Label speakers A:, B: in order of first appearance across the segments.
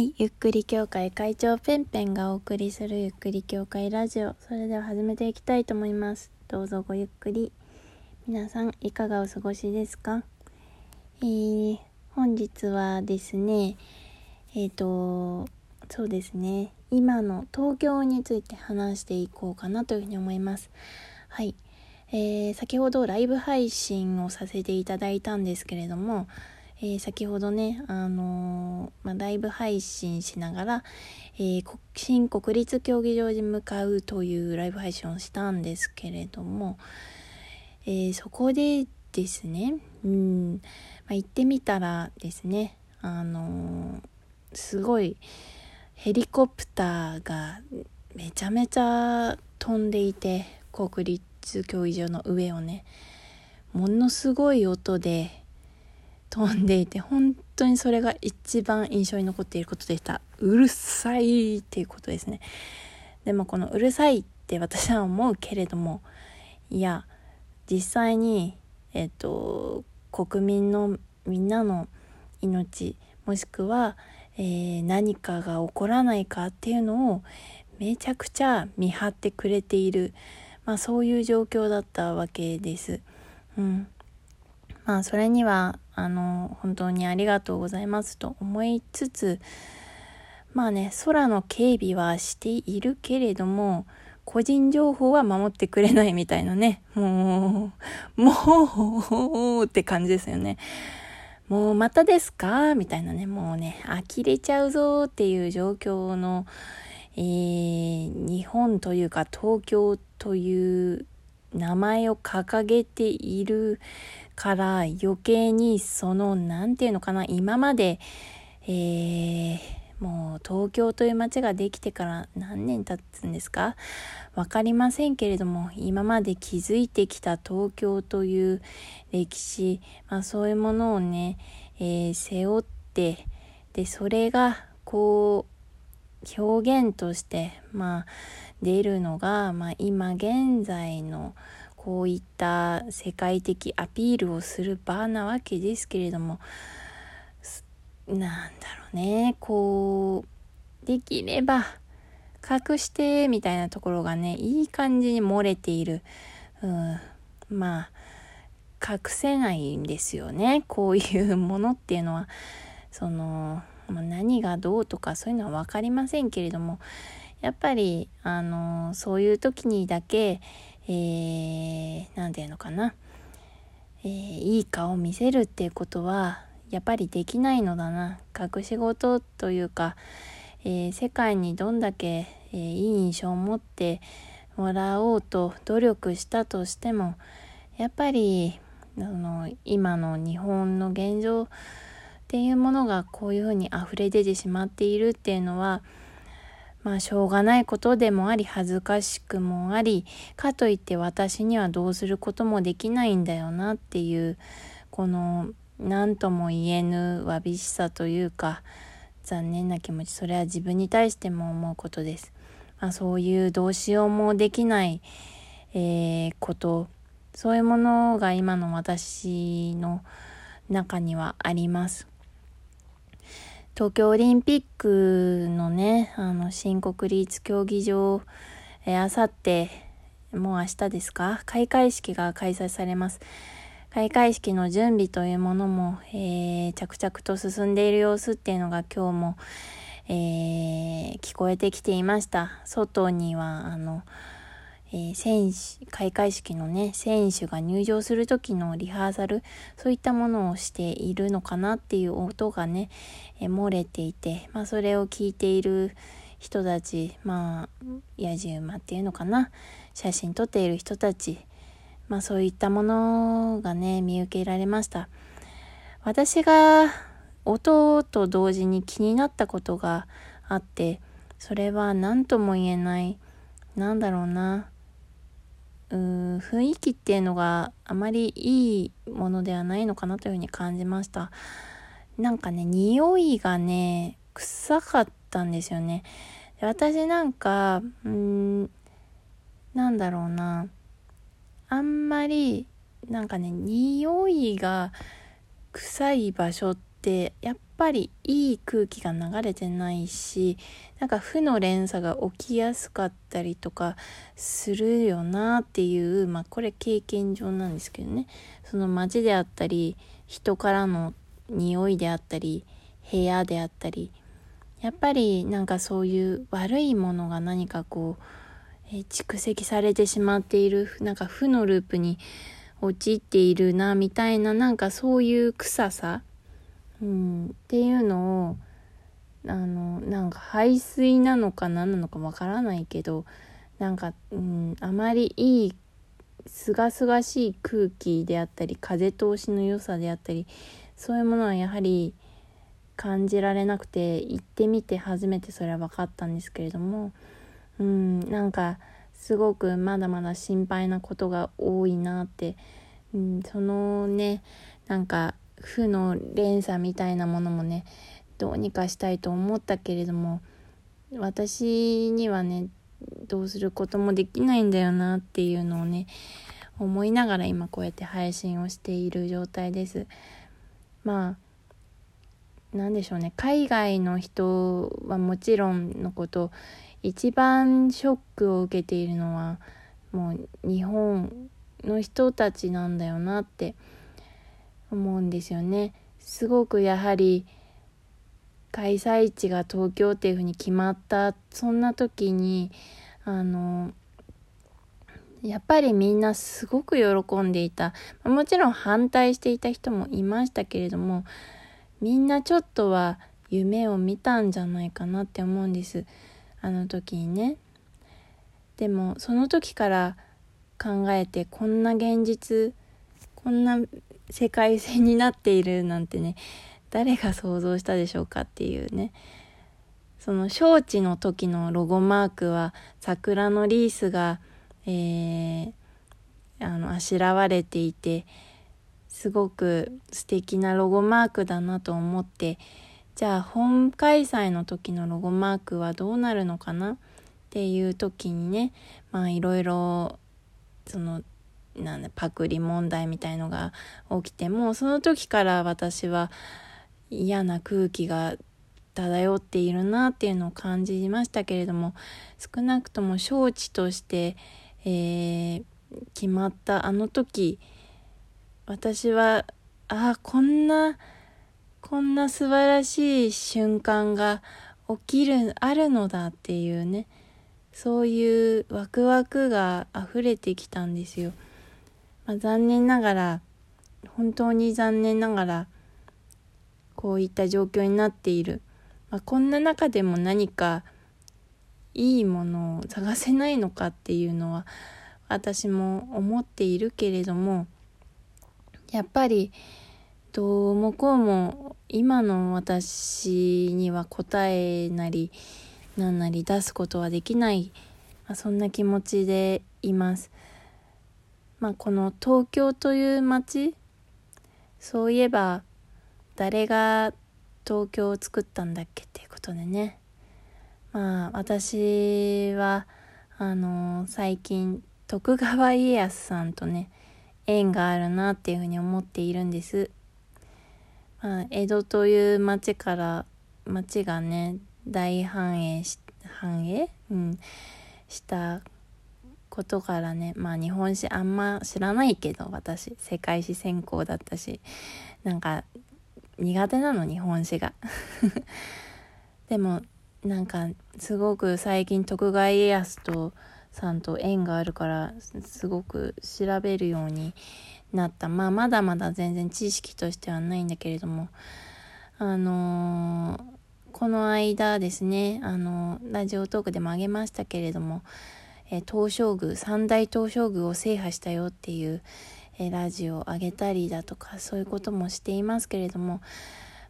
A: い、ゆっくり協会会長ペンペンがお送りするゆっくり協会ラジオ。それでは始めていきたいと思います。どうぞごゆっくり。皆さん、いかがお過ごしですか？えー、本日はですね、えっ、と、そうですね、今の東京について話していこうかなというふうに思います。はい。えー、先ほどライブ配信をさせていただいたんですけれども、えー、先ほどね、あのー、まあ、ライブ配信しながら、えー、新国立競技場に向かうというライブ配信をしたんですけれども、えそこでですね、うんまあ、行ってみたらですね、あのすごいヘリコプターがめちゃめちゃ飛んでいて国立競技場の上をねものすごい音で飛んでいて本当にそれが一番印象に残っていることでした。うるさいっていうことですね。でもこのうるさいって私は思うけれどもいや実際にえっと国民のみんなの命もしくは、えー、何かが起こらないかっていうのをめちゃくちゃ見張ってくれている、まあ、そういう状況だったわけです。うん。まあそれにはあの本当にありがとうございますと思いつつまあね空の警備はしているけれども個人情報は守ってくれないみたいなねもうもうって感じですよね。もうまたですかみたいなねもうね呆れちゃうぞっていう状況の、えー、日本というか東京という名前を掲げているから余計にその何て言うのかな今まで、えー、もう東京という街ができてから何年経つんですか？分かりませんけれども今まで築いてきた東京という歴史、まあ、そういうものをね、えー、背負ってでそれがこう表現としてまあ出るのが、まあ、今現在のこういった世界的アピールをする場なわけですけれどもなんだろうね。こうできれば隠してみたいなところがねいい感じに漏れている、うん、まあ隠せないんですよね。こういうものっていうのは。その何がどうとかそういうのは分かりませんけれどもやっぱりあのそういう時にだけえー、何て言うのかな、えー、いい顔を見せるっていうことはやっぱりできないのだな。隠し事というか、えー、世界にどんだけ、えー、いい印象を持ってもらおうと努力したとしてもやっぱりあの今の日本の現状っていうものがこういうふうに溢れ出てしまっているっていうのはまあしょうがないことでもあり恥ずかしくもありかといって私にはどうすることもできないんだよなっていうこの何とも言えぬわびしさというか残念な気持ちそれは自分に対しても思うことです。まあ、そういうどうしようもできない、えー、ことそういうものが今の私の中にはあります。東京オリンピックのね、あの、新国立競技場、えー、あさって、もう明日ですか？開会式が開催されます。開会式の準備というものも、えー、着々と進んでいる様子っていうのが今日も、えー、聞こえてきていました。外には、あの、えー、選手、開会式のね、選手が入場する時のリハーサル、そういったものをしているのかなっていう音がね、えー、漏れていて、まあそれを聞いている人たち、まあ、やじ馬っていうのかな、写真撮っている人たち、まあそういったものがね、見受けられました。私が音と同時に気になったことがあって、それは何とも言えない、なんだろうな、う雰囲気っていうのがあまりいいものではないのかなというふうに感じました。なんかね匂いがね臭かったんですよね。私なんかうんなんだろうな。あんまりなんかね匂いが臭い場所ってってやっぱりいい空気が流れてないしなんか負の連鎖が起きやすかったりとかするよなっていうまあこれ経験上なんですけどね。その街であったり人からの匂いであったり部屋であったりやっぱりなんかそういう悪いものが何かこう、え蓄積されてしまっているなんか負のループに陥っているなみたいななんかそういう臭さうん、っていうのをあのなんか排水なのか何なのかわからないけどなんか、うん、あまりいいすがすがしい空気であったり風通しの良さであったりそういうものはやはり感じられなくて行ってみて初めてそれは分かったんですけれどもうんなんかすごくまだまだ心配なことが多いなって、うん、そのねなんか負の連鎖みたいなものもねどうにかしたいと思ったけれども私にはねどうすることもできないんだよなっていうのをね思いながら今こうやって配信をしている状態です。まあ何でしょうね。海外の人はもちろんのこと一番ショックを受けているのはもう日本の人たちなんだよなって思うんですよね。すごくやはり開催地が東京っていうふうに決まったそんな時にあのやっぱりみんなすごく喜んでいた。もちろん反対していた人もいましたけれどもみんなちょっとは夢を見たんじゃないかなって思うんです。あの時にね。でもその時から考えてこんな現実こんな世界線になっているなんてね誰が想像したでしょうかっていうね。その招致の時のロゴマークは桜のリースが、えー、あのあしらわれていてすごく素敵なロゴマークだなと思ってじゃあ本開催の時のロゴマークはどうなるのかなっていう時にねまあいろいろそのなんだパクリ問題みたいのが起きてもその時から私は嫌な空気が漂っているなっていうのを感じましたけれども少なくとも招致として、えー、決まったあの時私はああこんなこんな素晴らしい瞬間が起きるあるのだっていうねそういうワクワクが溢れてきたんですよ。まあ、残念ながら本当に残念ながらこういった状況になっている、まあ、こんな中でも何かいいものを探せないのかっていうのは私も思っているけれどもやっぱりどうもこうも今の私には答えなり何なり出すことはできない、まあ、そんな気持ちでいます。まあ、この東京という街そういえば誰が東京を作ったんだっけっていうことでね。まあ私はあの最近徳川家康さんとね縁があるなっていうふうに思っているんです。まあ、江戸という町から町がね大繁栄し繁栄、うん、したことからねまあ日本史あんま知らないけど私世界史専攻だったしなんか苦手なの日本史が。でもなんかすごく最近徳川家康とさんと縁があるからすごく調べるようになった。まあまだまだ全然知識としてはないんだけれどもあのー、この間ですねあのー、ラジオトークでもあげましたけれどもえ東照宮三大東照宮を制覇したよっていう、えラジオを上げたりだとかそういうこともしていますけれども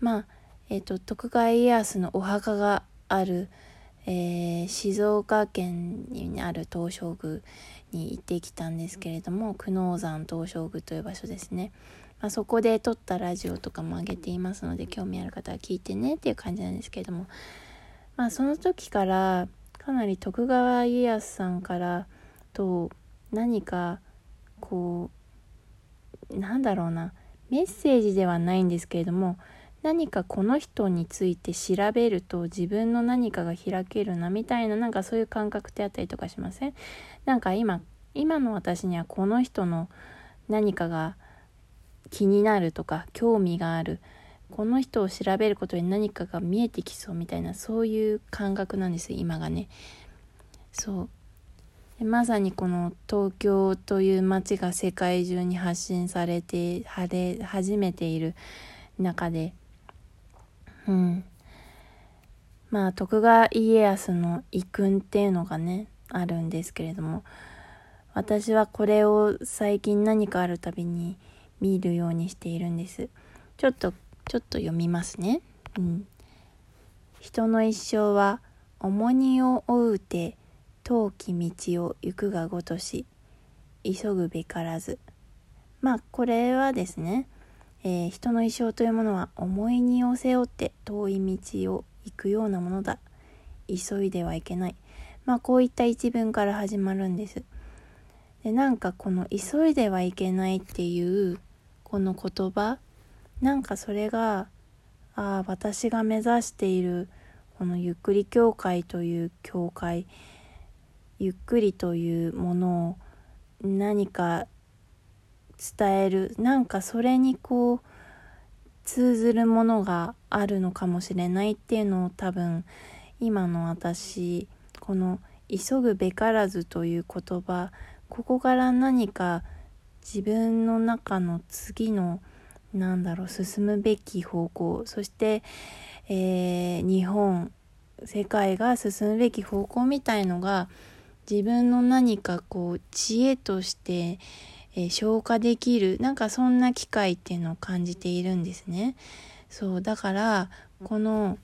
A: まあ、えーと、徳川家康のお墓がある、えー、静岡県にある東照宮に行ってきたんですけれども久能山東照宮という場所ですね。まあ、そこで撮ったラジオとかも上げていますので興味ある方は聞いてねっていう感じなんですけれどもまあその時からかなり徳川家康さんからと何かこうなんだろうなメッセージではないんですけれども何かこの人について調べると自分の何かが開けるなみたいななんかそういう感覚ってあったりとかしません？なんか今今の私にはこの人の何かが気になるとか興味があるこの人を調べることに何かが見えてきそうみたいなそういう感覚なんです今がね。そう。まさにこの東京という街が世界中に発信されて始めている中で。うん。まあ徳川家康の遺訓っていうのがねあるんですけれども。私はこれを最近何かあるたびに見るようにしているんです。ちょっとちょっと読みますね。うん。人の一生は重荷を負うて遠き道を行くがごとし急ぐべからず。まあこれはですねえー、人の一生というものは重い荷を背負って遠い道を行くようなものだ。急いではいけない。まあこういった一文から始まるんです。でなんかこの急いではいけないっていうこの言葉なんかそれがあ私が目指しているこのゆっくり教会という教会ゆっくりというものを何か伝えるなんかそれにこう通ずるものがあるのかもしれないっていうのを多分今の私この「急ぐべからず」という言葉ここから何か自分の中の次のなんだろう進むべき方向そして、えー、日本世界が進むべき方向みたいのが自分の何かこう知恵としてえー、消化できるなんかそんな機会っていうのを感じているんですね。そうだからこの